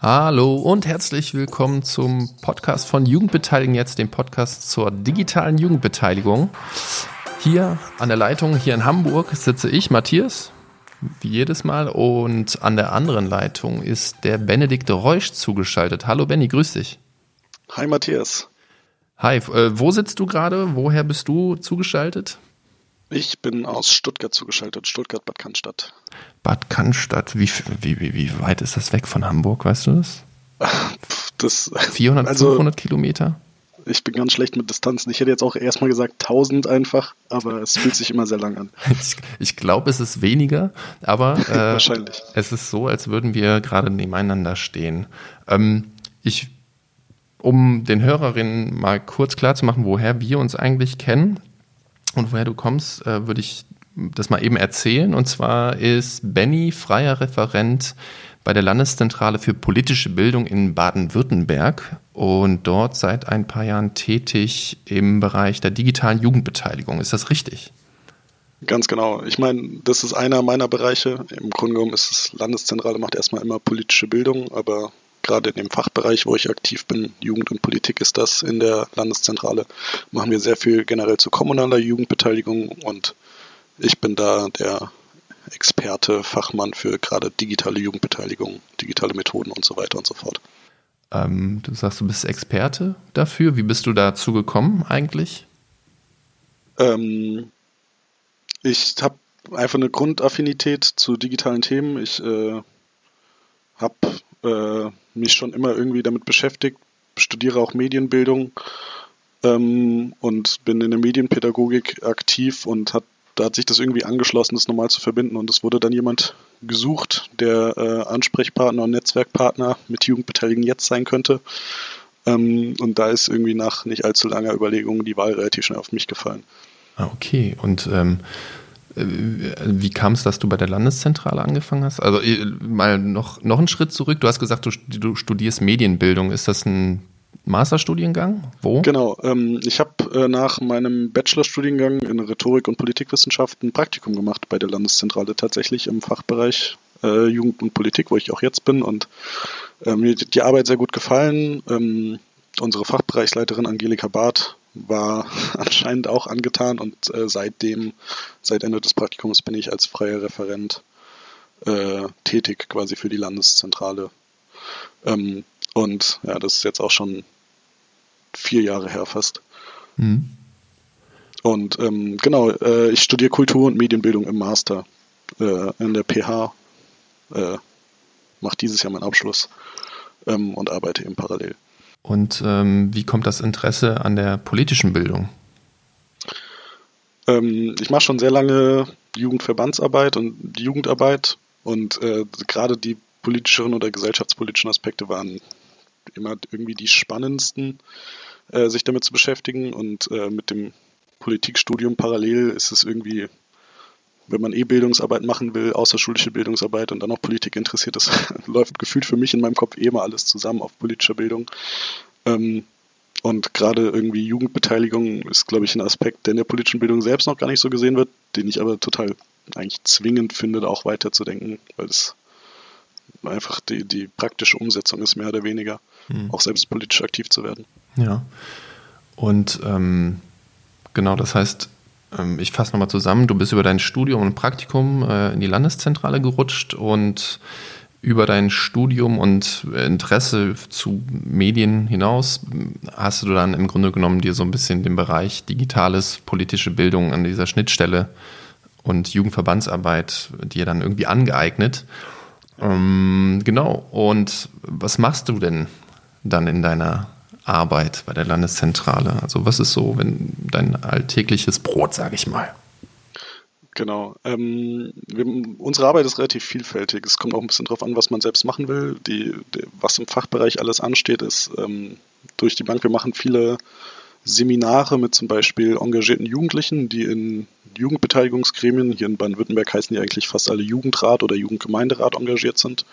Hallo und herzlich willkommen zum Podcast von Jugendbeteiligung jetzt, dem Podcast zur digitalen Jugendbeteiligung. Hier an der Leitung, hier in Hamburg, sitze ich, Matthias, wie jedes Mal, und an der anderen Leitung ist der Benedikt Reusch zugeschaltet. Hallo Benny, grüß dich. Hi Matthias. Hi, äh, wo sitzt du gerade? Woher bist du zugeschaltet? Ich bin aus Stuttgart zugeschaltet, Stuttgart-Bad Cannstatt. Bad Cannstatt, wie, wie, wie, wie weit ist das weg von Hamburg, weißt du das? Das, 400, also, 500 Kilometer? Ich bin ganz schlecht mit Distanzen. Ich hätte jetzt auch erstmal gesagt 1000 einfach, aber es fühlt sich immer sehr lang an. Ich, ich glaube, es ist weniger, aber äh, Wahrscheinlich. es ist so, als würden wir gerade nebeneinander stehen. Ähm, ich, um den Hörerinnen mal kurz klar zu machen, woher wir uns eigentlich kennen und woher du kommst, äh, würde ich das mal eben erzählen. Und zwar ist Benny freier Referent bei der Landeszentrale für politische Bildung in Baden-Württemberg und dort seit ein paar Jahren tätig im Bereich der digitalen Jugendbeteiligung. Ist das richtig? Ganz genau. Ich meine, das ist einer meiner Bereiche. Im Grunde genommen ist es Landeszentrale, macht erstmal immer politische Bildung, aber gerade in dem Fachbereich, wo ich aktiv bin, Jugend und Politik ist das in der Landeszentrale, machen wir sehr viel generell zu kommunaler Jugendbeteiligung und ich bin da der Experte, Fachmann für gerade digitale Jugendbeteiligung, digitale Methoden und so weiter und so fort. Ähm, du sagst, du bist Experte dafür. Wie bist du dazu gekommen eigentlich? Ähm, ich habe einfach eine Grundaffinität zu digitalen Themen. Ich äh, habe äh, mich schon immer irgendwie damit beschäftigt, studiere auch Medienbildung ähm, und bin in der Medienpädagogik aktiv und hat da hat sich das irgendwie angeschlossen, das normal zu verbinden. Und es wurde dann jemand gesucht, der äh, Ansprechpartner und Netzwerkpartner mit Jugendbeteiligung jetzt sein könnte. Ähm, und da ist irgendwie nach nicht allzu langer Überlegung die Wahl relativ schnell auf mich gefallen. Ah, okay. Und ähm, äh, wie kam es, dass du bei der Landeszentrale angefangen hast? Also äh, mal noch, noch einen Schritt zurück. Du hast gesagt, du, studierst Medienbildung. Ist das ein Masterstudiengang? Wo? Genau. Ähm, ich habe äh, nach meinem Bachelorstudiengang in Rhetorik und Politikwissenschaften ein Praktikum gemacht bei der Landeszentrale tatsächlich im Fachbereich äh, Jugend und Politik, wo ich auch jetzt bin. Und äh, mir hat die Arbeit sehr gut gefallen. Ähm, unsere Fachbereichsleiterin Angelika Barth war anscheinend auch angetan und äh, seitdem, seit Ende des Praktikums bin ich als freier Referent äh, tätig quasi für die Landeszentrale. Ähm, und ja, das ist jetzt auch schon vier Jahre her fast. Mhm. Und ähm, genau, äh, ich studiere Kultur und Medienbildung im Master äh, in der PH. Äh, mache dieses Jahr meinen Abschluss ähm, und arbeite eben parallel. Und ähm, wie kommt das Interesse an der politischen Bildung? Ähm, ich mache schon sehr lange Jugendverbandsarbeit und Jugendarbeit und äh, gerade die politischeren oder gesellschaftspolitischen Aspekte waren immer irgendwie die spannendsten, äh, sich damit zu beschäftigen. Und äh, mit dem Politikstudium parallel ist es irgendwie, wenn man eh Bildungsarbeit machen will, außerschulische Bildungsarbeit und dann auch Politik interessiert ist, läuft gefühlt für mich in meinem Kopf eh immer alles zusammen auf politischer Bildung. Ähm, und gerade irgendwie Jugendbeteiligung ist, glaube ich, ein Aspekt, der in der politischen Bildung selbst noch gar nicht so gesehen wird, den ich aber total eigentlich zwingend finde, auch weiterzudenken, weil es einfach die, die praktische Umsetzung ist, mehr oder weniger, mhm. auch selbst politisch aktiv zu werden. Ja. Und ähm, genau, das heißt, ich fasse nochmal zusammen, du bist über dein Studium und Praktikum äh, in die Landeszentrale gerutscht und über dein Studium und Interesse zu Medien hinaus hast du dann im Grunde genommen dir so ein bisschen den Bereich digitales, politische Bildung an dieser Schnittstelle und Jugendverbandsarbeit dir dann irgendwie angeeignet. Ähm, genau. Und was machst du denn dann in deiner Arbeit bei der Landeszentrale? Also was ist so, wenn dein alltägliches Brot, sage ich mal? Genau. Ähm, wir, unsere Arbeit ist relativ vielfältig. Es kommt auch ein bisschen darauf an, was man selbst machen will. Die, die, was im Fachbereich alles ansteht, ist ähm, durch die Bank. Wir machen viele Seminare mit zum Beispiel engagierten Jugendlichen, die in Jugendbeteiligungsgremien, hier in Baden-Württemberg heißen die eigentlich fast alle Jugendrat oder Jugendgemeinderat engagiert sind,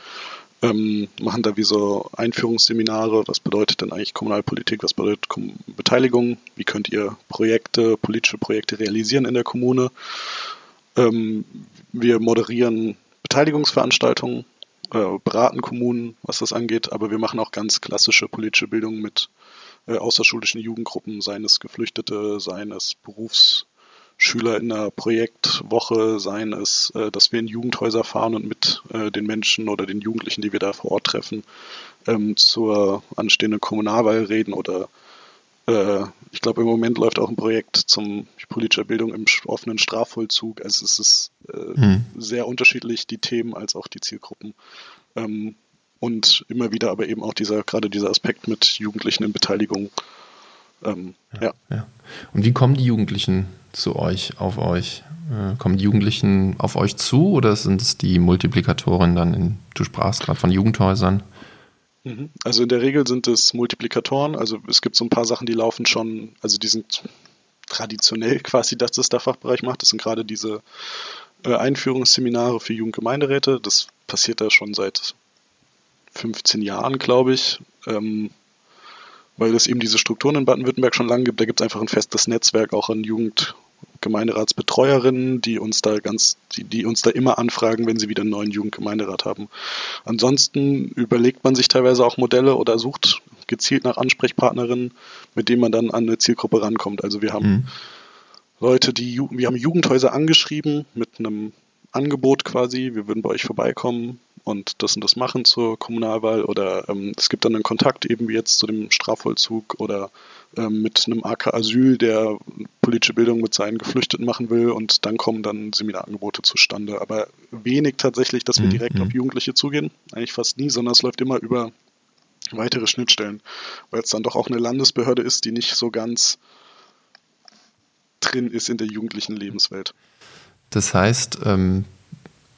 ähm, machen da wie so Einführungsseminare, was bedeutet denn eigentlich Kommunalpolitik, was bedeutet Kom Beteiligung, wie könnt ihr Projekte, politische Projekte realisieren in der Kommune. Ähm, wir moderieren Beteiligungsveranstaltungen, äh, beraten Kommunen, was das angeht, aber wir machen auch ganz klassische politische Bildung mit äh, außerschulischen Jugendgruppen, seien es Geflüchtete, seien es Berufsschüler in einer Projektwoche, seien es, äh, dass wir in Jugendhäuser fahren und mit äh, den Menschen oder den Jugendlichen, die wir da vor Ort treffen, ähm, zur anstehenden Kommunalwahl reden oder äh, ich glaube, im Moment läuft auch ein Projekt zum politischer Bildung im offenen Strafvollzug. Also es ist hm. sehr unterschiedlich, die Themen als auch die Zielgruppen. Ähm, und immer wieder aber eben auch dieser, gerade dieser Aspekt mit Jugendlichen in Beteiligung. Ähm, ja, ja. ja. Und wie kommen die Jugendlichen zu euch, auf euch? Äh, kommen die Jugendlichen auf euch zu oder sind es die Multiplikatoren dann in, du sprachst gerade von Jugendhäusern? Mhm. Also in der Regel sind es Multiplikatoren. Also es gibt so ein paar Sachen, die laufen schon, also die sind traditionell quasi, dass das der Fachbereich macht. Das sind gerade diese äh, Einführungsseminare für Jugendgemeinderäte. Das passiert da schon seit 15 Jahren, glaube ich. Ähm, weil es eben diese Strukturen in Baden-Württemberg schon lange gibt. Da gibt es einfach ein festes Netzwerk auch an Jugend- Gemeinderatsbetreuerinnen, die uns da ganz, die, die uns da immer anfragen, wenn sie wieder einen neuen Jugendgemeinderat haben. Ansonsten überlegt man sich teilweise auch Modelle oder sucht gezielt nach Ansprechpartnerinnen, mit denen man dann an eine Zielgruppe rankommt. Also wir haben mhm. Leute, die wir haben Jugendhäuser angeschrieben mit einem Angebot quasi, wir würden bei euch vorbeikommen und das und das machen zur Kommunalwahl oder ähm, es gibt dann einen Kontakt eben wie jetzt zu dem Strafvollzug oder ähm, mit einem AK Asyl, der politische Bildung mit seinen Geflüchteten machen will und dann kommen dann Seminarangebote zustande. Aber wenig tatsächlich, dass wir mhm. direkt auf mhm. Jugendliche zugehen, eigentlich fast nie, sondern es läuft immer über weitere Schnittstellen, weil es dann doch auch eine Landesbehörde ist, die nicht so ganz drin ist in der jugendlichen Lebenswelt. Das heißt, ähm,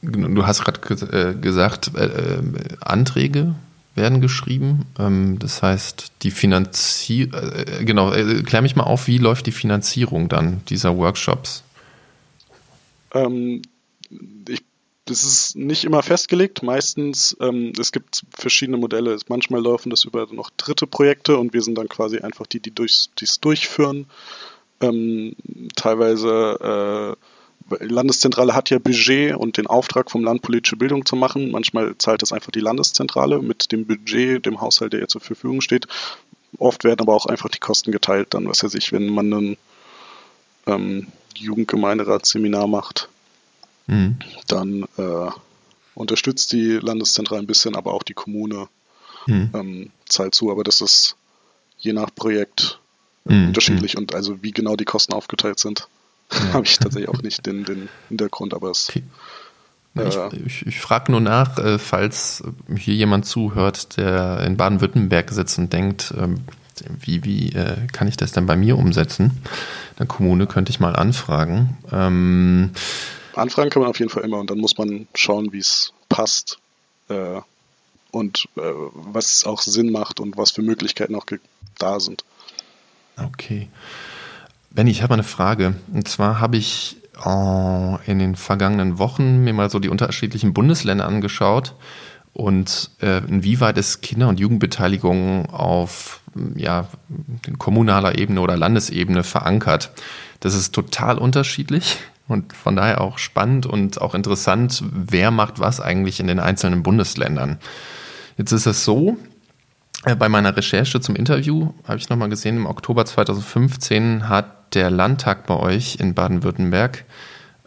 du hast gerade äh, gesagt, äh, äh, Anträge werden geschrieben. Ähm, das heißt, die Finanzierung, äh, genau, äh, klär mich mal auf, wie läuft die Finanzierung dann dieser Workshops? Ähm, ich, das ist nicht immer festgelegt. Meistens, ähm, es gibt verschiedene Modelle. Manchmal laufen das über noch dritte Projekte und wir sind dann quasi einfach die, die es durchführen. Ähm, teilweise äh, Landeszentrale hat ja Budget und den Auftrag vom Land politische Bildung zu machen. Manchmal zahlt es einfach die Landeszentrale mit dem Budget, dem Haushalt, der ihr zur Verfügung steht. Oft werden aber auch einfach die Kosten geteilt, dann, was er sich, wenn man ein ähm, Jugendgemeinderatsseminar macht, mhm. dann äh, unterstützt die Landeszentrale ein bisschen, aber auch die Kommune mhm. ähm, zahlt zu. Aber das ist je nach Projekt mhm. unterschiedlich und also wie genau die Kosten aufgeteilt sind. Ja. Habe ich tatsächlich auch nicht den, den Hintergrund, aber es. Okay. Ich, ich, ich frage nur nach, äh, falls hier jemand zuhört, der in Baden-Württemberg sitzt und denkt, ähm, wie, wie äh, kann ich das denn bei mir umsetzen? In der Kommune könnte ich mal anfragen. Ähm, anfragen kann man auf jeden Fall immer und dann muss man schauen, wie es passt äh, und äh, was auch Sinn macht und was für Möglichkeiten auch da sind. Okay. Benny, ich habe eine Frage. Und zwar habe ich oh, in den vergangenen Wochen mir mal so die unterschiedlichen Bundesländer angeschaut und äh, inwieweit ist Kinder- und Jugendbeteiligung auf ja, kommunaler Ebene oder Landesebene verankert. Das ist total unterschiedlich und von daher auch spannend und auch interessant, wer macht was eigentlich in den einzelnen Bundesländern. Jetzt ist es so, äh, bei meiner Recherche zum Interview habe ich nochmal gesehen, im Oktober 2015 hat der Landtag bei euch in Baden-Württemberg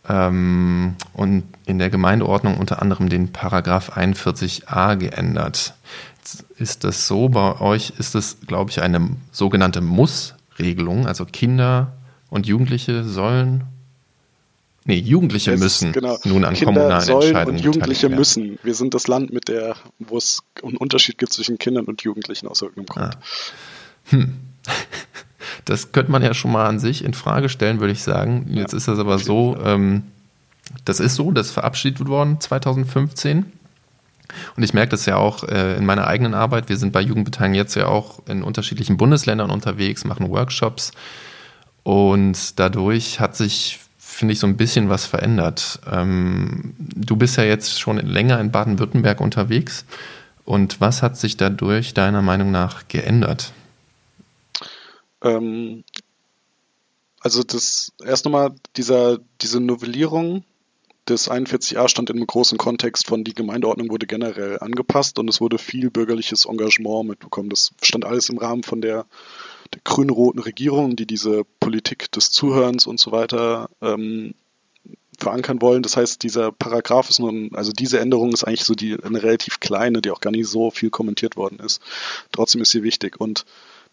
ähm, und in der Gemeindeordnung unter anderem den Paragraph 41a geändert. Jetzt ist das so, bei euch ist es, glaube ich, eine sogenannte Muss-Regelung, also Kinder und Jugendliche sollen Nee, Jugendliche es, müssen genau. nun an Kinder kommunalen sollen Entscheidungen und Jugendliche müssen. Wir sind das Land, mit der, wo es einen Unterschied gibt zwischen Kindern und Jugendlichen aus irgendeinem Grund. Ah. Hm. Das könnte man ja schon mal an sich in Frage stellen, würde ich sagen. Jetzt ja, ist das aber so, ähm, das ist so, das ist verabschiedet worden 2015. Und ich merke das ja auch äh, in meiner eigenen Arbeit. Wir sind bei Jugendbeteiligung jetzt ja auch in unterschiedlichen Bundesländern unterwegs, machen Workshops. Und dadurch hat sich finde ich, so ein bisschen was verändert. Ähm, du bist ja jetzt schon länger in Baden-Württemberg unterwegs. Und was hat sich dadurch deiner Meinung nach geändert? Ähm, also das erst nochmal dieser, diese Novellierung das 41a stand einem großen Kontext von die Gemeindeordnung wurde generell angepasst und es wurde viel bürgerliches Engagement mitbekommen. Das stand alles im Rahmen von der, der grün-roten Regierung, die diese Politik des Zuhörens und so weiter ähm, verankern wollen. Das heißt, dieser Paragraph ist nun, also diese Änderung ist eigentlich so die eine relativ kleine, die auch gar nicht so viel kommentiert worden ist. Trotzdem ist sie wichtig und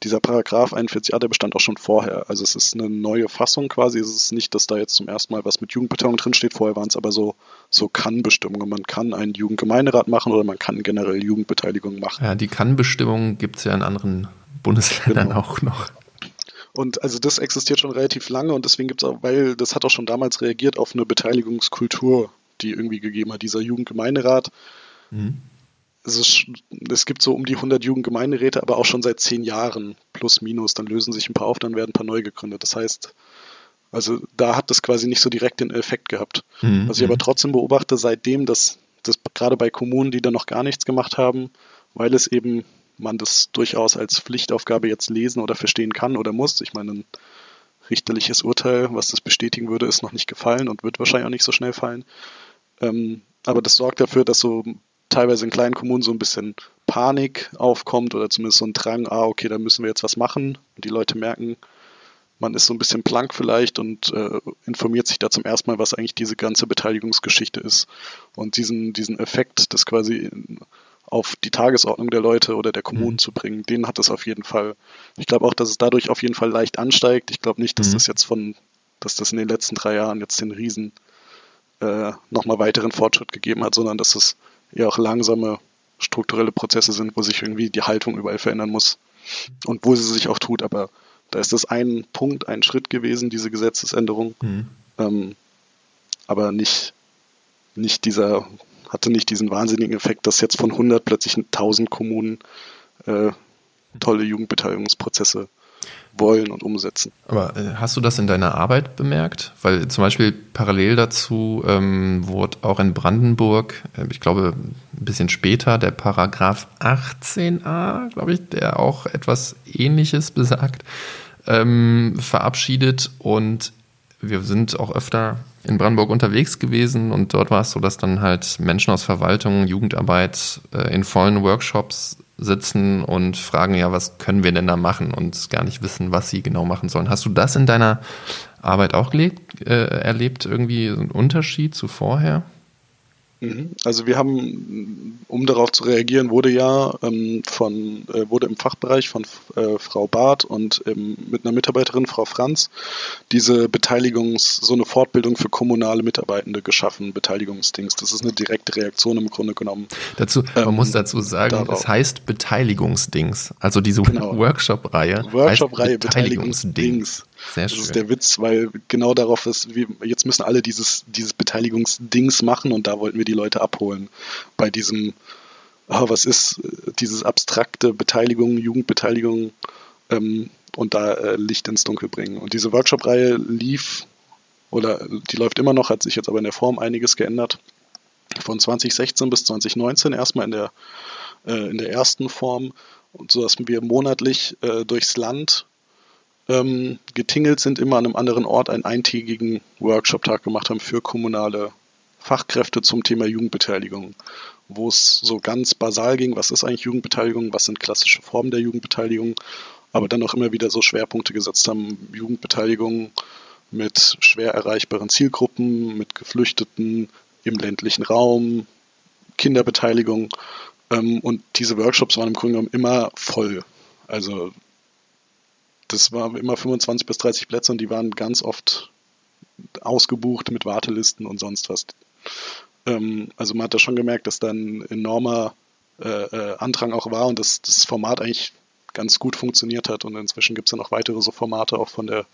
dieser Paragraph 41a, der bestand auch schon vorher. Also es ist eine neue Fassung quasi. Es ist nicht, dass da jetzt zum ersten Mal was mit Jugendbeteiligung drinsteht. Vorher waren es aber so, so Kann-Bestimmungen. Man kann einen Jugendgemeinderat machen oder man kann generell Jugendbeteiligung machen. Ja, die Kann-Bestimmungen gibt es ja in anderen Bundesländern genau. auch noch. Und also das existiert schon relativ lange und deswegen gibt es auch, weil das hat auch schon damals reagiert auf eine Beteiligungskultur, die irgendwie gegeben hat. Dieser Jugendgemeinderat mhm es, ist, es gibt so um die 100 Jugendgemeinderäte, aber auch schon seit zehn Jahren, plus minus. Dann lösen sich ein paar auf, dann werden ein paar neu gegründet. Das heißt, also da hat das quasi nicht so direkt den Effekt gehabt. Mhm. Was ich aber mhm. trotzdem beobachte, seitdem, dass das gerade bei Kommunen, die da noch gar nichts gemacht haben, weil es eben man das durchaus als Pflichtaufgabe jetzt lesen oder verstehen kann oder muss. Ich meine, ein richterliches Urteil, was das bestätigen würde, ist noch nicht gefallen und wird wahrscheinlich auch nicht so schnell fallen. Ähm, aber das sorgt dafür, dass so teilweise in kleinen Kommunen so ein bisschen Panik aufkommt oder zumindest so ein Drang, ah, okay, da müssen wir jetzt was machen. Und die Leute merken, man ist so ein bisschen plank vielleicht und äh, informiert sich da zum ersten Mal, was eigentlich diese ganze Beteiligungsgeschichte ist. Und diesen, diesen Effekt, das quasi auf die Tagesordnung der Leute oder der Kommunen mhm. zu bringen, den hat es auf jeden Fall. Ich glaube auch, dass es dadurch auf jeden Fall leicht ansteigt. Ich glaube nicht, dass mhm. das jetzt von, dass das in den letzten drei Jahren jetzt den Riesen äh, nochmal weiteren Fortschritt gegeben hat, sondern dass es ja auch langsame strukturelle Prozesse sind, wo sich irgendwie die Haltung überall verändern muss und wo sie sich auch tut. Aber da ist das ein Punkt, ein Schritt gewesen, diese Gesetzesänderung. Mhm. Ähm, aber nicht, nicht dieser, hatte nicht diesen wahnsinnigen Effekt, dass jetzt von 100 plötzlich 1000 Kommunen äh, tolle Jugendbeteiligungsprozesse wollen und umsetzen. Aber äh, hast du das in deiner Arbeit bemerkt? Weil zum Beispiel parallel dazu ähm, wurde auch in Brandenburg, äh, ich glaube ein bisschen später, der Paragraph 18a, glaube ich, der auch etwas Ähnliches besagt, ähm, verabschiedet und wir sind auch öfter in Brandenburg unterwegs gewesen und dort war es so, dass dann halt Menschen aus Verwaltung, Jugendarbeit äh, in vollen Workshops sitzen und fragen, ja, was können wir denn da machen und gar nicht wissen, was sie genau machen sollen. Hast du das in deiner Arbeit auch gelebt, äh, erlebt, irgendwie einen Unterschied zu vorher? Mhm. Also wir haben, um darauf zu reagieren, wurde ja ähm, von, äh, wurde im Fachbereich von äh, Frau Barth und ähm, mit einer Mitarbeiterin, Frau Franz, diese Beteiligungs-, so eine Fortbildung für kommunale Mitarbeitende geschaffen, Beteiligungsdings. Das ist eine direkte Reaktion im Grunde genommen. Dazu, man ähm, muss dazu sagen, es heißt Beteiligungsdings. Also diese genau. Workshop-Reihe. Workshop-Reihe Beteiligungsdings. Beteiligungsdings. Sehr das schön. ist der Witz, weil genau darauf ist, wir, jetzt müssen alle dieses, dieses Beteiligungsdings machen und da wollten wir die Leute abholen. Bei diesem, oh, was ist dieses abstrakte Beteiligung, Jugendbeteiligung ähm, und da äh, Licht ins Dunkel bringen. Und diese Workshop-Reihe lief oder die läuft immer noch, hat sich jetzt aber in der Form einiges geändert. Von 2016 bis 2019 erstmal in der, äh, in der ersten Form, und so dass wir monatlich äh, durchs Land ähm, getingelt sind, immer an einem anderen Ort einen eintägigen Workshop-Tag gemacht haben für kommunale Fachkräfte zum Thema Jugendbeteiligung, wo es so ganz basal ging, was ist eigentlich Jugendbeteiligung, was sind klassische Formen der Jugendbeteiligung, aber dann auch immer wieder so Schwerpunkte gesetzt haben, Jugendbeteiligung mit schwer erreichbaren Zielgruppen, mit Geflüchteten im ländlichen Raum, Kinderbeteiligung. Ähm, und diese Workshops waren im Grunde genommen immer voll. Also das war immer 25 bis 30 Plätze und die waren ganz oft ausgebucht mit Wartelisten und sonst was. Ähm, also man hat da schon gemerkt, dass da ein enormer äh, äh, Andrang auch war und dass das Format eigentlich ganz gut funktioniert hat. Und inzwischen gibt es ja noch weitere so Formate auch von der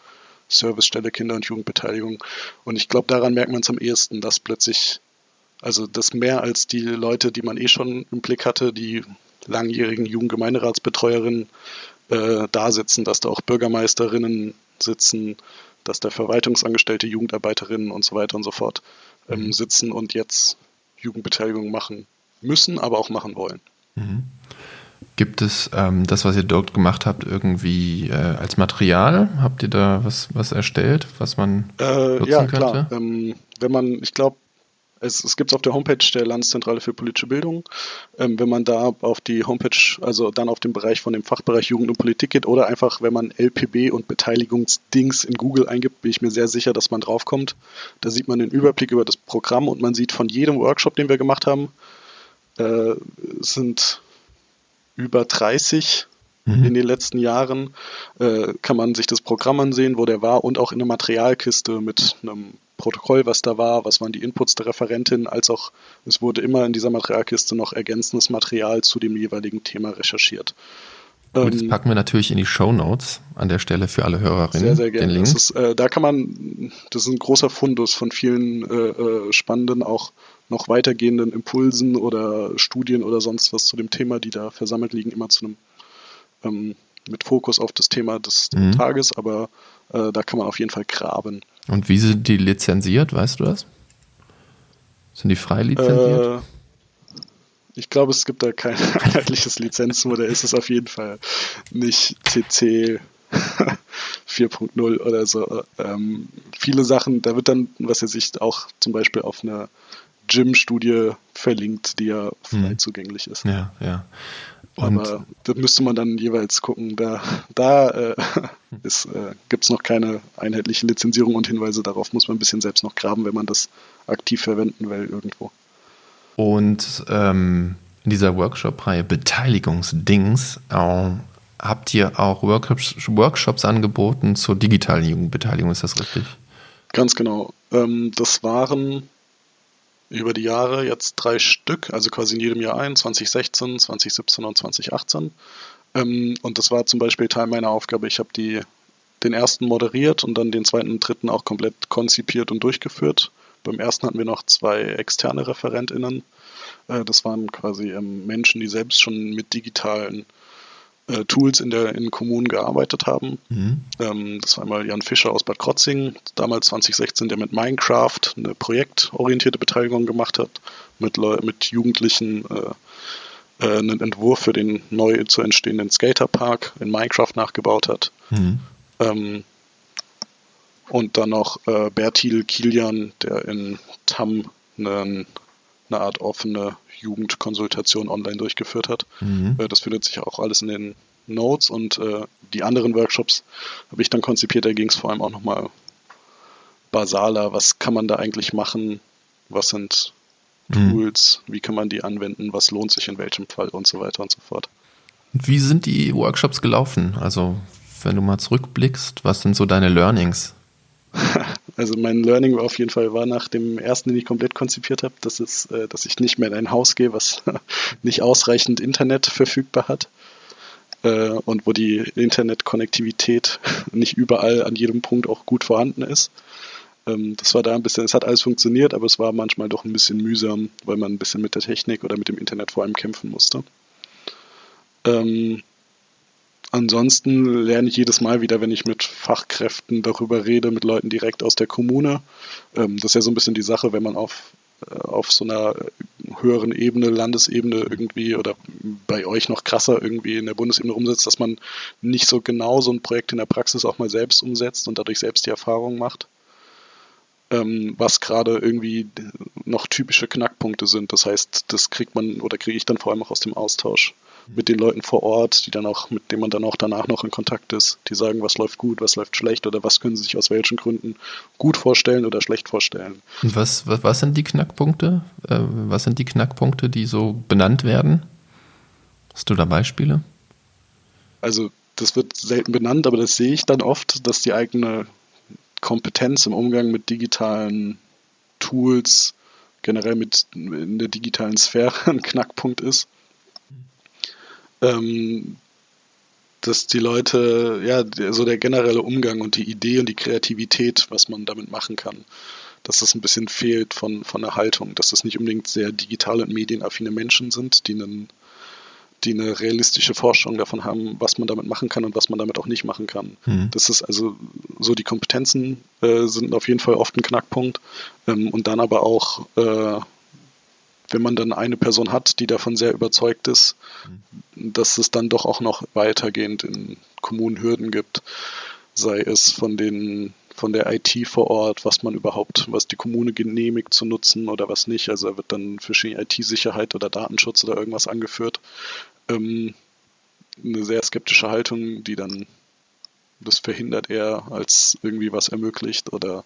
Servicestelle Kinder- und Jugendbeteiligung. Und ich glaube, daran merkt man es am ehesten, dass plötzlich, also das mehr als die Leute, die man eh schon im Blick hatte, die langjährigen Jugendgemeinderatsbetreuerinnen, äh, da sitzen, dass da auch Bürgermeisterinnen sitzen, dass da Verwaltungsangestellte, Jugendarbeiterinnen und so weiter und so fort ähm, mhm. sitzen und jetzt Jugendbeteiligung machen müssen, aber auch machen wollen. Mhm. Gibt es ähm, das, was ihr dort gemacht habt, irgendwie äh, als Material? Habt ihr da was, was erstellt, was man äh, nutzen ja, könnte? Klar. Ähm, wenn man, ich glaube, es, gibt es auf der Homepage der Landeszentrale für politische Bildung. Ähm, wenn man da auf die Homepage, also dann auf den Bereich von dem Fachbereich Jugend und Politik geht oder einfach, wenn man LPB und Beteiligungsdings in Google eingibt, bin ich mir sehr sicher, dass man draufkommt. Da sieht man den Überblick über das Programm und man sieht von jedem Workshop, den wir gemacht haben, äh, sind über 30 mhm. in den letzten Jahren. Äh, kann man sich das Programm ansehen, wo der war und auch in der Materialkiste mit einem Protokoll, was da war, was waren die Inputs der Referentin, als auch es wurde immer in dieser Materialkiste noch ergänzendes Material zu dem jeweiligen Thema recherchiert. Und das ähm, packen wir natürlich in die Show Notes an der Stelle für alle Hörerinnen. Sehr, sehr gerne. Ist, äh, da kann man, das ist ein großer Fundus von vielen äh, äh, spannenden, auch noch weitergehenden Impulsen oder Studien oder sonst was zu dem Thema, die da versammelt liegen, immer zu einem ähm, mit Fokus auf das Thema des mhm. Tages, aber äh, da kann man auf jeden Fall graben. Und wie sind die lizenziert, weißt du das? Sind die frei lizenziert? Äh, ich glaube, es gibt da kein einheitliches Lizenzmodell. Es ist auf jeden Fall nicht CC 4.0 oder so. Ähm, viele Sachen, da wird dann, was er sich auch zum Beispiel auf einer Gym-Studie verlinkt, die ja frei hm. zugänglich ist. Ja, ja. Und Aber da müsste man dann jeweils gucken. Da, da äh, äh, gibt es noch keine einheitliche Lizenzierung und Hinweise darauf muss man ein bisschen selbst noch graben, wenn man das aktiv verwenden will irgendwo. Und ähm, in dieser Workshop-Reihe Beteiligungsdings äh, habt ihr auch Workshops, Workshops angeboten zur digitalen Jugendbeteiligung, ist das richtig? Ganz genau. Ähm, das waren über die Jahre jetzt drei Stück, also quasi in jedem Jahr ein, 2016, 2017 und 2018. Ähm, und das war zum Beispiel Teil meiner Aufgabe. Ich habe die den ersten moderiert und dann den zweiten und dritten auch komplett konzipiert und durchgeführt. Beim ersten hatten wir noch zwei externe ReferentInnen. Äh, das waren quasi ähm, Menschen, die selbst schon mit digitalen äh, Tools in der in Kommunen gearbeitet haben. Mhm. Ähm, das war einmal Jan Fischer aus Bad Krotzing, damals 2016, der mit Minecraft eine projektorientierte Beteiligung gemacht hat, mit, mit Jugendlichen äh, äh, einen Entwurf für den neu zu entstehenden Skaterpark in Minecraft nachgebaut hat. Mhm. Ähm, und dann noch äh, Bertil Kilian, der in Tam einen, eine Art offene Jugendkonsultation online durchgeführt hat. Mhm. Äh, das findet sich auch alles in den Notes und äh, die anderen Workshops habe ich dann konzipiert. Da ging es vor allem auch nochmal basaler. Was kann man da eigentlich machen? Was sind mhm. Tools? Mhm. Wie kann man die anwenden? Was lohnt sich in welchem Fall und so weiter und so fort. Wie sind die Workshops gelaufen? Also, wenn du mal zurückblickst, was sind so deine Learnings? Also mein Learning auf jeden Fall war nach dem ersten, den ich komplett konzipiert habe, dass, es, äh, dass ich nicht mehr in ein Haus gehe, was nicht ausreichend Internet verfügbar hat äh, und wo die Internetkonnektivität nicht überall an jedem Punkt auch gut vorhanden ist. Ähm, das war da ein bisschen, es hat alles funktioniert, aber es war manchmal doch ein bisschen mühsam, weil man ein bisschen mit der Technik oder mit dem Internet vor allem kämpfen musste. Ähm, Ansonsten lerne ich jedes Mal wieder, wenn ich mit Fachkräften darüber rede, mit Leuten direkt aus der Kommune. Ähm, das ist ja so ein bisschen die Sache, wenn man auf, äh, auf so einer höheren Ebene, Landesebene irgendwie oder bei euch noch krasser irgendwie in der Bundesebene umsetzt, dass man nicht so genau so ein Projekt in der Praxis auch mal selbst umsetzt und dadurch selbst die Erfahrung macht ähm, was gerade irgendwie noch typische Knackpunkte sind. Das heißt, das kriegt man oder kriege ich dann vor allem auch aus dem Austausch mit den Leuten vor Ort, die dann auch, mit denen man dann auch danach noch in Kontakt ist, die sagen, was läuft gut, was läuft schlecht oder was können sie sich aus welchen Gründen gut vorstellen oder schlecht vorstellen. Und was, was, was sind die Knackpunkte? Äh, was sind die Knackpunkte, die so benannt werden? Hast du da Beispiele? Also das wird selten benannt, aber das sehe ich dann oft, dass die eigene Kompetenz im Umgang mit digitalen Tools, generell mit in der digitalen Sphäre ein Knackpunkt ist. Ähm, dass die Leute, ja, so der generelle Umgang und die Idee und die Kreativität, was man damit machen kann, dass das ein bisschen fehlt von, von der Haltung, dass das nicht unbedingt sehr digital und medienaffine Menschen sind, die einen die eine realistische Vorstellung davon haben, was man damit machen kann und was man damit auch nicht machen kann. Mhm. Das ist also so die Kompetenzen äh, sind auf jeden Fall oft ein Knackpunkt ähm, und dann aber auch äh, wenn man dann eine Person hat, die davon sehr überzeugt ist, mhm. dass es dann doch auch noch weitergehend in Kommunen Hürden gibt. sei es von den von der IT vor Ort, was man überhaupt, was die Kommune genehmigt zu nutzen oder was nicht. Also da wird dann verschiedene IT-Sicherheit oder Datenschutz oder irgendwas angeführt. Ähm, eine sehr skeptische Haltung, die dann das verhindert eher, als irgendwie was ermöglicht oder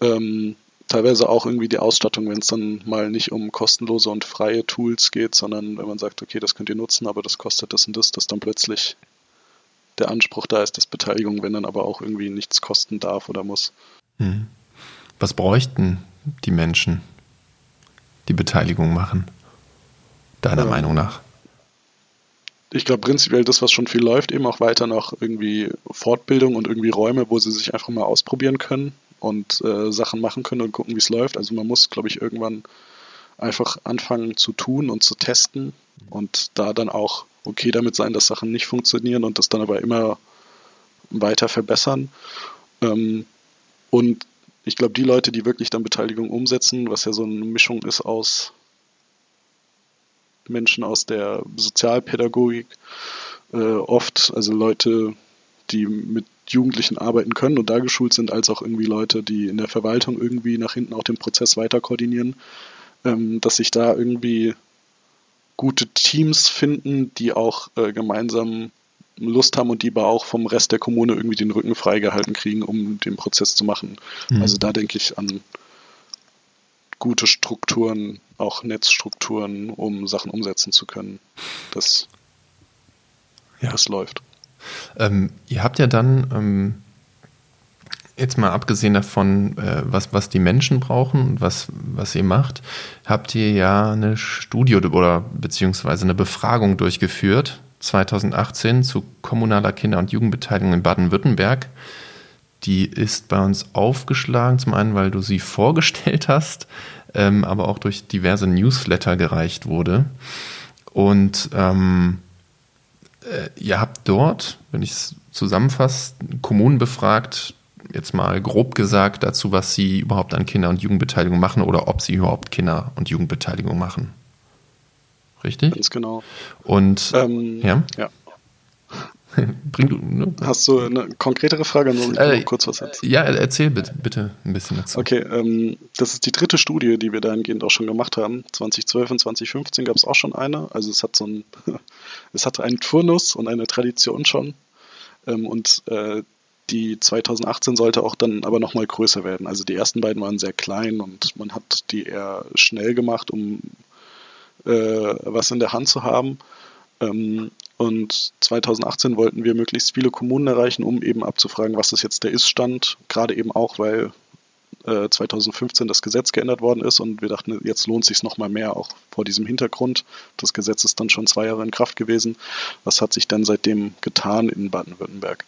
ähm, teilweise auch irgendwie die Ausstattung, wenn es dann mal nicht um kostenlose und freie Tools geht, sondern wenn man sagt, okay, das könnt ihr nutzen, aber das kostet das und das, dass dann plötzlich der Anspruch da ist, dass Beteiligung, wenn dann aber auch irgendwie nichts kosten darf oder muss. Hm. Was bräuchten die Menschen, die Beteiligung machen, deiner ähm, Meinung nach? Ich glaube prinzipiell das, was schon viel läuft, eben auch weiter noch irgendwie Fortbildung und irgendwie Räume, wo sie sich einfach mal ausprobieren können und äh, Sachen machen können und gucken, wie es läuft. Also man muss, glaube ich, irgendwann einfach anfangen zu tun und zu testen und da dann auch okay damit sein, dass Sachen nicht funktionieren und das dann aber immer weiter verbessern. Ähm, und ich glaube, die Leute, die wirklich dann Beteiligung umsetzen, was ja so eine Mischung ist aus Menschen aus der Sozialpädagogik, äh, oft, also Leute, die mit Jugendlichen arbeiten können und da geschult sind, als auch irgendwie Leute, die in der Verwaltung irgendwie nach hinten auch den Prozess weiter koordinieren, ähm, dass sich da irgendwie gute Teams finden, die auch äh, gemeinsam Lust haben und die aber auch vom Rest der Kommune irgendwie den Rücken freigehalten kriegen, um den Prozess zu machen. Mhm. Also da denke ich an gute Strukturen, auch Netzstrukturen, um Sachen umsetzen zu können. Das, ja. das läuft. Ähm, ihr habt ja dann ähm, Jetzt mal abgesehen davon, äh, was, was die Menschen brauchen und was, was ihr macht, habt ihr ja eine Studie oder beziehungsweise eine Befragung durchgeführt, 2018 zu kommunaler Kinder- und Jugendbeteiligung in Baden-Württemberg. Die ist bei uns aufgeschlagen, zum einen, weil du sie vorgestellt hast, ähm, aber auch durch diverse Newsletter gereicht wurde. Und ähm, äh, ihr habt dort, wenn ich es zusammenfasse, Kommunen befragt, jetzt mal grob gesagt dazu, was Sie überhaupt an Kinder- und Jugendbeteiligung machen oder ob Sie überhaupt Kinder- und Jugendbeteiligung machen. Richtig? Ganz genau. Und ähm, ja? ja. Bring ne? Hast du eine konkretere Frage? Nur äh, kurz was jetzt. Ja, erzähl bitte, bitte ein bisschen dazu. Okay, ähm, das ist die dritte Studie, die wir dahingehend auch schon gemacht haben. 2012 und 2015 gab es auch schon eine. Also es hat so ein, es hatte einen Turnus und eine Tradition schon. Ähm, und äh, die 2018 sollte auch dann aber nochmal größer werden. Also die ersten beiden waren sehr klein und man hat die eher schnell gemacht, um äh, was in der Hand zu haben. Ähm, und 2018 wollten wir möglichst viele Kommunen erreichen, um eben abzufragen, was ist jetzt der Ist-Stand. Gerade eben auch, weil äh, 2015 das Gesetz geändert worden ist und wir dachten, jetzt lohnt sich nochmal mehr, auch vor diesem Hintergrund. Das Gesetz ist dann schon zwei Jahre in Kraft gewesen. Was hat sich denn seitdem getan in Baden-Württemberg?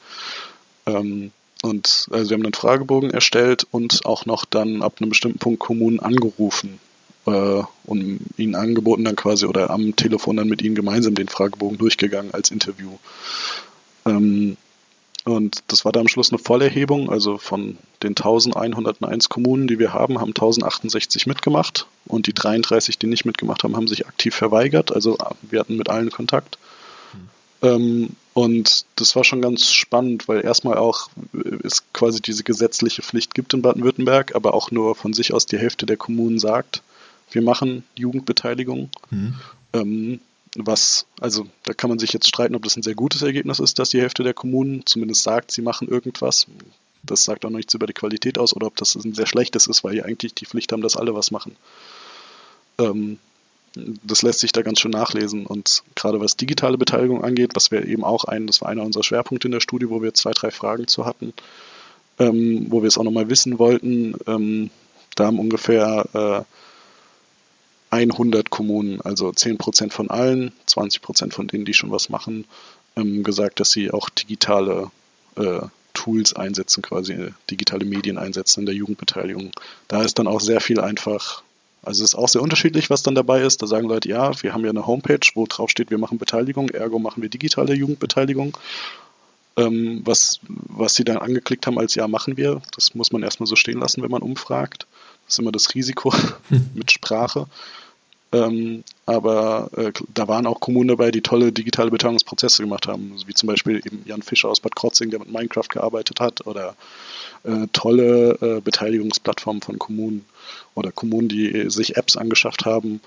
Ähm, und also wir haben einen Fragebogen erstellt und auch noch dann ab einem bestimmten Punkt Kommunen angerufen äh, und ihnen angeboten dann quasi oder am Telefon dann mit ihnen gemeinsam den Fragebogen durchgegangen als Interview. Ähm, und das war da am Schluss eine Vollerhebung, also von den 1101 Kommunen, die wir haben, haben 1068 mitgemacht und die 33, die nicht mitgemacht haben, haben sich aktiv verweigert. Also wir hatten mit allen Kontakt. Mhm. Ähm, und das war schon ganz spannend, weil erstmal auch es quasi diese gesetzliche Pflicht gibt in Baden-Württemberg, aber auch nur von sich aus die Hälfte der Kommunen sagt, wir machen Jugendbeteiligung. Mhm. Ähm, was, also da kann man sich jetzt streiten, ob das ein sehr gutes Ergebnis ist, dass die Hälfte der Kommunen zumindest sagt, sie machen irgendwas. Das sagt auch noch nichts über die Qualität aus oder ob das ein sehr schlechtes ist, weil die eigentlich die Pflicht haben, dass alle was machen. Ähm, das lässt sich da ganz schön nachlesen. Und gerade was digitale Beteiligung angeht, was wir eben auch ein, das war einer unserer Schwerpunkte in der Studie, wo wir zwei, drei Fragen zu hatten, ähm, wo wir es auch nochmal wissen wollten. Ähm, da haben ungefähr äh, 100 Kommunen, also 10 Prozent von allen, 20 Prozent von denen, die schon was machen, ähm, gesagt, dass sie auch digitale äh, Tools einsetzen, quasi digitale Medien einsetzen in der Jugendbeteiligung. Da ist dann auch sehr viel einfach also es ist auch sehr unterschiedlich, was dann dabei ist. Da sagen Leute, ja, wir haben ja eine Homepage, wo drauf steht, wir machen Beteiligung, ergo machen wir digitale Jugendbeteiligung. Ähm, was, was sie dann angeklickt haben als ja, machen wir, das muss man erstmal so stehen lassen, wenn man umfragt. Das ist immer das Risiko mit Sprache. Ähm, aber äh, da waren auch Kommunen dabei, die tolle digitale Beteiligungsprozesse gemacht haben, wie zum Beispiel eben Jan Fischer aus Bad Krotzing, der mit Minecraft gearbeitet hat, oder äh, tolle äh, Beteiligungsplattformen von Kommunen oder Kommunen, die sich Apps angeschafft haben,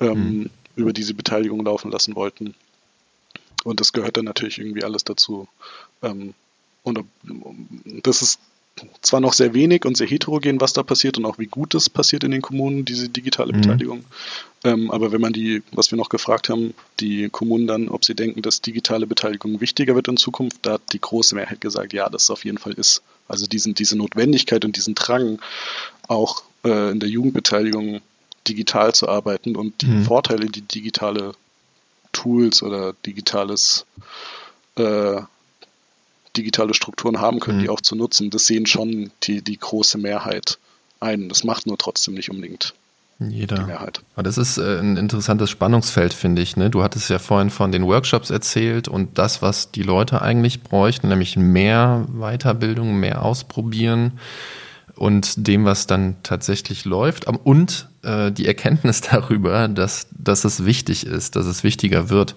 ähm, mhm. über die sie Beteiligung laufen lassen wollten. Und das gehört dann natürlich irgendwie alles dazu. Ähm, und das ist zwar noch sehr wenig und sehr heterogen, was da passiert und auch wie gut es passiert in den Kommunen, diese digitale mhm. Beteiligung. Ähm, aber wenn man die, was wir noch gefragt haben, die Kommunen dann, ob sie denken, dass digitale Beteiligung wichtiger wird in Zukunft, da hat die große Mehrheit gesagt, ja, das auf jeden Fall ist. Also diesen, diese Notwendigkeit und diesen Drang, auch äh, in der Jugendbeteiligung digital zu arbeiten und die mhm. Vorteile, die digitale Tools oder digitales äh, digitale Strukturen haben können, mhm. die auch zu nutzen. Das sehen schon die, die große Mehrheit ein. Das macht nur trotzdem nicht unbedingt jeder. Die Mehrheit. Aber das ist äh, ein interessantes Spannungsfeld, finde ich. Ne? Du hattest ja vorhin von den Workshops erzählt und das, was die Leute eigentlich bräuchten, nämlich mehr Weiterbildung, mehr Ausprobieren und dem, was dann tatsächlich läuft. Und äh, die Erkenntnis darüber, dass, dass es wichtig ist, dass es wichtiger wird.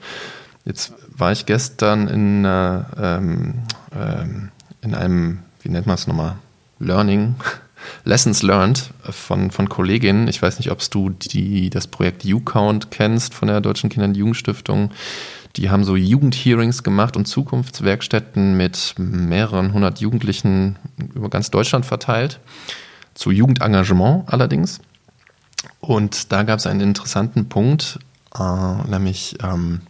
Jetzt war ich gestern in, äh, ähm, ähm, in einem, wie nennt man es nochmal, Learning, Lessons Learned von, von Kolleginnen. Ich weiß nicht, ob du die, das Projekt U-Count kennst von der Deutschen Kinder- und Jugendstiftung. Die haben so Jugendhearings gemacht und Zukunftswerkstätten mit mehreren hundert Jugendlichen über ganz Deutschland verteilt. Zu Jugendengagement allerdings. Und da gab es einen interessanten Punkt, äh, nämlich ähm,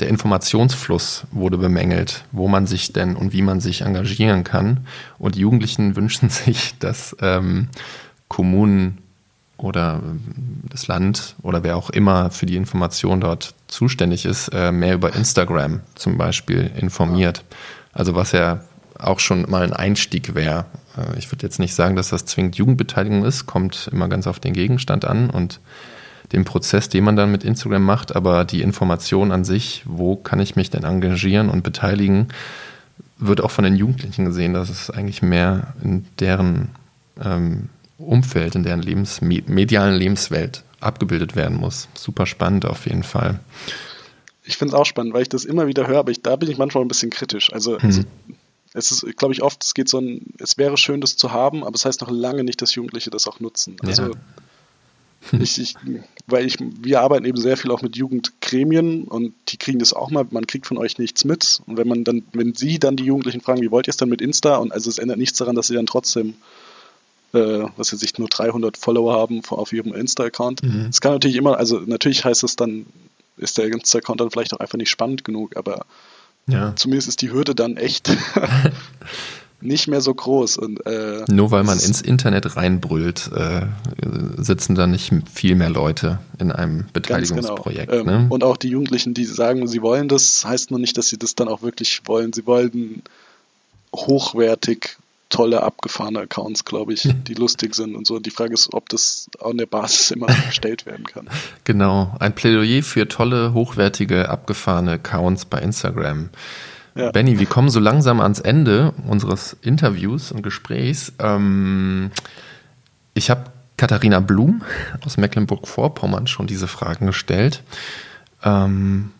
der Informationsfluss wurde bemängelt, wo man sich denn und wie man sich engagieren kann. Und die Jugendlichen wünschen sich, dass ähm, Kommunen oder ähm, das Land oder wer auch immer für die Information dort zuständig ist, äh, mehr über Instagram zum Beispiel informiert. Also was ja auch schon mal ein Einstieg wäre. Äh, ich würde jetzt nicht sagen, dass das zwingend Jugendbeteiligung ist, kommt immer ganz auf den Gegenstand an und den Prozess, den man dann mit Instagram macht, aber die Information an sich, wo kann ich mich denn engagieren und beteiligen, wird auch von den Jugendlichen gesehen, dass es eigentlich mehr in deren ähm, Umfeld, in deren Lebens medialen Lebenswelt abgebildet werden muss. Super spannend auf jeden Fall. Ich finde es auch spannend, weil ich das immer wieder höre, aber ich, da bin ich manchmal ein bisschen kritisch. Also, hm. also es ist, glaube ich, oft, es geht so ein, es wäre schön, das zu haben, aber es heißt noch lange nicht, dass Jugendliche das auch nutzen. Also ja. Ich, ich, weil ich, wir arbeiten eben sehr viel auch mit Jugendgremien und die kriegen das auch mal, man kriegt von euch nichts mit. Und wenn man dann, wenn sie dann die Jugendlichen fragen, wie wollt ihr es dann mit Insta? Und also es ändert nichts daran, dass sie dann trotzdem, äh, was sie sich nur 300 Follower haben auf ihrem Insta-Account. Mhm. Es mhm. kann natürlich immer, also natürlich heißt es dann, ist der Insta-Account dann vielleicht auch einfach nicht spannend genug, aber ja. zumindest ist die Hürde dann echt nicht mehr so groß. Und, äh, Nur weil man ins Internet reinbrüllt, äh, sitzen da nicht viel mehr Leute in einem Beteiligungsprojekt. Genau. Ähm, ne? Und auch die Jugendlichen, die sagen, sie wollen das, heißt nur nicht, dass sie das dann auch wirklich wollen. Sie wollen hochwertig tolle, abgefahrene Accounts, glaube ich, die lustig sind und so. Die Frage ist, ob das an der Basis immer gestellt werden kann. Genau, ein Plädoyer für tolle, hochwertige, abgefahrene Accounts bei Instagram. Ja. Benny, wir kommen so langsam ans Ende unseres Interviews und Gesprächs. Ähm, ich habe Katharina Blum aus Mecklenburg-Vorpommern schon diese Fragen gestellt. Ähm,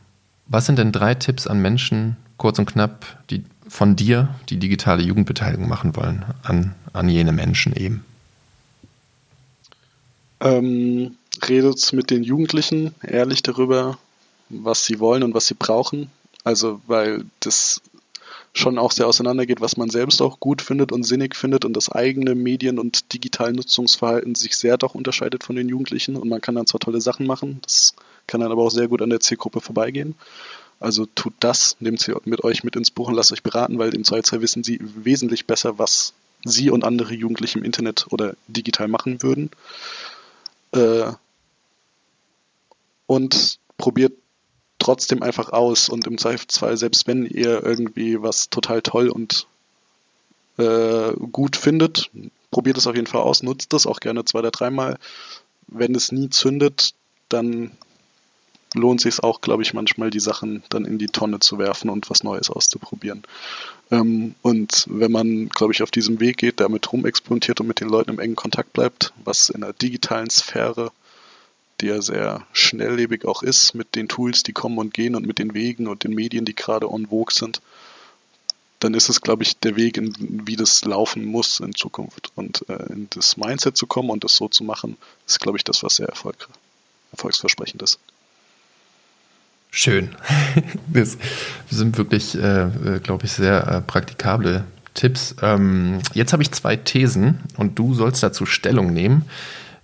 was sind denn drei Tipps an Menschen, kurz und knapp, die von dir die digitale Jugendbeteiligung machen wollen, an, an jene Menschen eben? Ähm, redet mit den Jugendlichen ehrlich darüber, was sie wollen und was sie brauchen. Also, weil das schon auch sehr auseinandergeht, was man selbst auch gut findet und sinnig findet und das eigene Medien- und Digitalnutzungsverhalten sich sehr doch unterscheidet von den Jugendlichen und man kann dann zwar tolle Sachen machen, das kann dann aber auch sehr gut an der Zielgruppe vorbeigehen. Also tut das, nehmt sie mit euch mit ins Buch und lasst euch beraten, weil im Zweifelsfall wissen sie wesentlich besser, was sie und andere Jugendliche im Internet oder digital machen würden. Äh, und probiert trotzdem einfach aus und im Zweifelsfall, selbst wenn ihr irgendwie was total toll und äh, gut findet, probiert es auf jeden Fall aus, nutzt es auch gerne zwei oder dreimal. Wenn es nie zündet, dann lohnt sich auch, glaube ich, manchmal die Sachen dann in die Tonne zu werfen und was Neues auszuprobieren. Ähm, und wenn man, glaube ich, auf diesem Weg geht, damit rumexperimentiert und mit den Leuten im engen Kontakt bleibt, was in der digitalen Sphäre die ja sehr schnelllebig auch ist, mit den Tools, die kommen und gehen und mit den Wegen und den Medien, die gerade on vogue sind, dann ist es, glaube ich, der Weg, in, wie das laufen muss in Zukunft. Und äh, in das Mindset zu kommen und das so zu machen, ist, glaube ich, das, was sehr erfolg, erfolgsversprechend ist. Schön. Das sind wirklich, äh, äh glaube ich, sehr äh, praktikable Tipps. Ähm, jetzt habe ich zwei Thesen und du sollst dazu Stellung nehmen.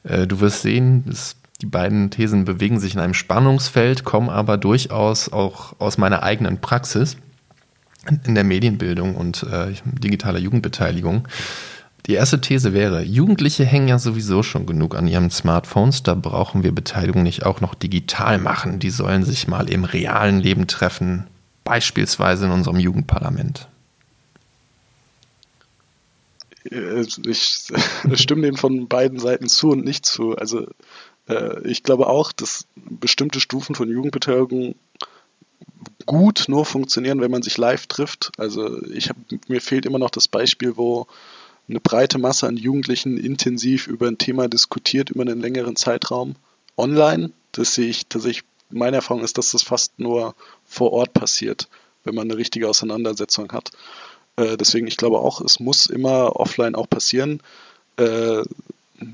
Äh, du wirst sehen, das, die beiden Thesen bewegen sich in einem Spannungsfeld, kommen aber durchaus auch aus meiner eigenen Praxis in der Medienbildung und äh, digitaler Jugendbeteiligung. Die erste These wäre, Jugendliche hängen ja sowieso schon genug an ihren Smartphones, da brauchen wir Beteiligung nicht auch noch digital machen. Die sollen sich mal im realen Leben treffen, beispielsweise in unserem Jugendparlament. Äh, ich stimme dem von beiden Seiten zu und nicht zu. Also ich glaube auch, dass bestimmte Stufen von Jugendbeteiligung gut nur funktionieren, wenn man sich live trifft. Also ich hab, mir fehlt immer noch das Beispiel, wo eine breite Masse an Jugendlichen intensiv über ein Thema diskutiert, über einen längeren Zeitraum online. Das sehe ich tatsächlich, meine Erfahrung ist, dass das fast nur vor Ort passiert, wenn man eine richtige Auseinandersetzung hat. Äh, deswegen, ich glaube auch, es muss immer offline auch passieren, äh,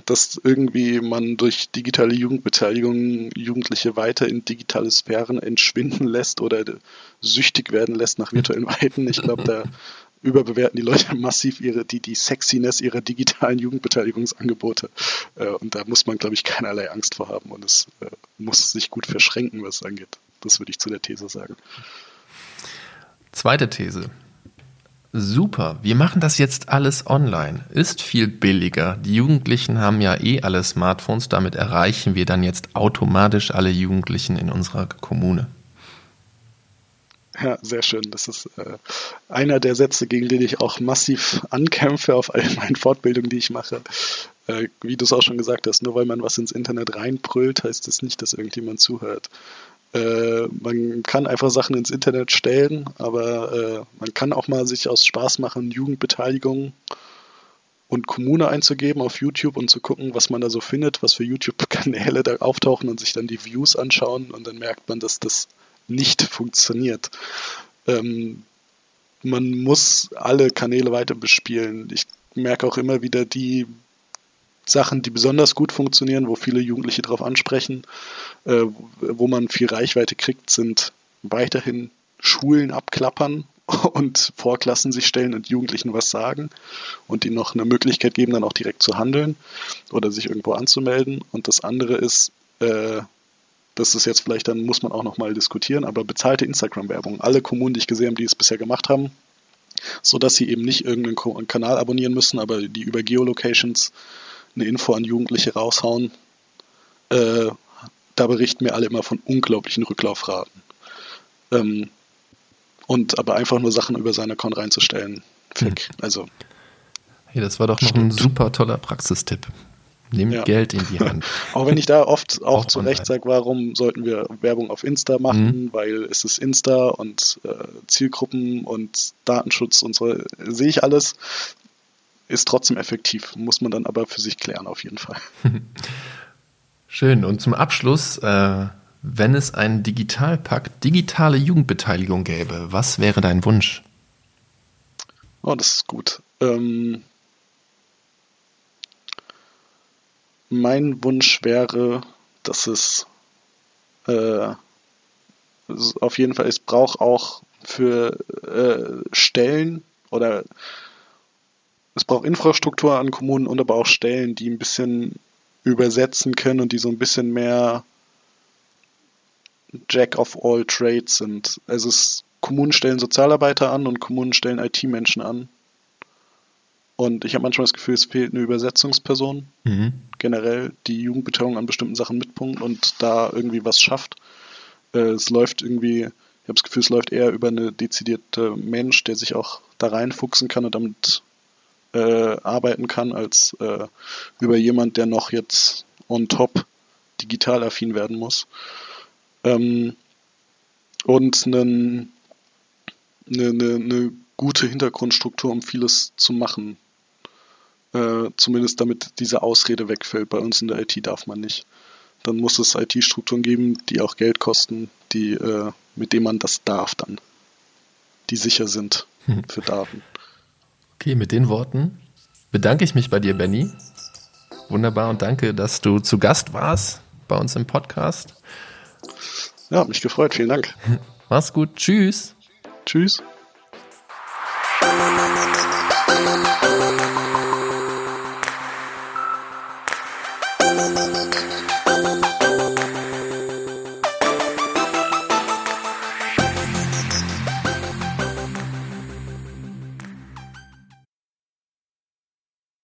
dass irgendwie man durch digitale Jugendbeteiligung Jugendliche weiter in digitale Sphären entschwinden lässt oder süchtig werden lässt nach virtuellen Weiten. Ich glaube, da überbewerten die Leute massiv ihre, die, die Sexiness ihrer digitalen Jugendbeteiligungsangebote. Äh, und da muss man, glaube ich, keinerlei Angst vor haben und es äh, muss sich gut verschränken, was es angeht. Das würde ich zu der These sagen. Zweite These. Super, wir machen das jetzt alles online. Ist viel billiger. Die Jugendlichen haben ja eh alle Smartphones, damit erreichen wir dann jetzt automatisch alle Jugendlichen in unserer Kommune. Ja, sehr schön. Das ist äh, einer der Sätze, gegen den ich auch massiv ankämpfe auf all meinen Fortbildungen, die ich mache. Äh, wie du es auch schon gesagt hast, nur weil man was ins Internet reinbrüllt, heißt das nicht, dass irgendjemand zuhört. Äh, man kann einfach Sachen ins Internet stellen, aber äh, man kann auch mal sich aus Spaß machen, Jugendbeteiligung und Kommune einzugeben auf YouTube und zu gucken, was man da so findet, was für YouTube-Kanäle da auftauchen und sich dann die Views anschauen und dann merkt man, dass das nicht funktioniert. Ähm, man muss alle Kanäle weiter bespielen. Ich merke auch immer wieder die Sachen, die besonders gut funktionieren, wo viele Jugendliche darauf ansprechen, äh, wo man viel Reichweite kriegt, sind weiterhin Schulen abklappern und Vorklassen sich stellen und Jugendlichen was sagen und ihnen noch eine Möglichkeit geben, dann auch direkt zu handeln oder sich irgendwo anzumelden. Und das andere ist, äh, das ist jetzt vielleicht, dann muss man auch nochmal diskutieren, aber bezahlte Instagram-Werbung. Alle Kommunen, die ich gesehen habe, die es bisher gemacht haben, so dass sie eben nicht irgendeinen Kanal abonnieren müssen, aber die über Geolocations eine Info an Jugendliche raushauen. Äh, da berichten mir alle immer von unglaublichen Rücklaufraten. Ähm, und aber einfach nur Sachen über seinen Account reinzustellen. Hm. Also. Hey, das war doch noch ein super toller Praxistipp. Nehmt ja. Geld in die Hand. auch wenn ich da oft auch, auch zu Recht sage, warum sollten wir Werbung auf Insta machen, mhm. weil es ist Insta und äh, Zielgruppen und Datenschutz und so, sehe ich alles ist trotzdem effektiv. Muss man dann aber für sich klären, auf jeden Fall. Schön. Und zum Abschluss, äh, wenn es einen Digitalpakt, digitale Jugendbeteiligung gäbe, was wäre dein Wunsch? Oh, das ist gut. Ähm, mein Wunsch wäre, dass es äh, auf jeden Fall, es braucht auch für äh, Stellen oder es braucht Infrastruktur an Kommunen und aber auch Stellen, die ein bisschen übersetzen können und die so ein bisschen mehr Jack of all Trades sind. Also es, Kommunen stellen Sozialarbeiter an und Kommunen stellen IT-Menschen an. Und ich habe manchmal das Gefühl, es fehlt eine Übersetzungsperson, mhm. generell, die Jugendbetreuung an bestimmten Sachen mitpunkt und da irgendwie was schafft. Äh, es läuft irgendwie, ich habe das Gefühl, es läuft eher über eine dezidierte Mensch, der sich auch da reinfuchsen kann und damit äh, arbeiten kann, als äh, über jemand, der noch jetzt on top digital affin werden muss. Ähm, und einen, eine, eine, eine gute Hintergrundstruktur, um vieles zu machen. Äh, zumindest damit diese Ausrede wegfällt. Bei uns in der IT darf man nicht. dann muss es IT-Strukturen geben, die auch Geld kosten, die, äh, mit denen man das darf dann, die sicher sind hm. für Daten. Okay, mit den Worten bedanke ich mich bei dir, Benny. Wunderbar und danke, dass du zu Gast warst bei uns im Podcast. Ja, mich gefreut. Vielen Dank. Mach's gut. Tschüss. Tschüss.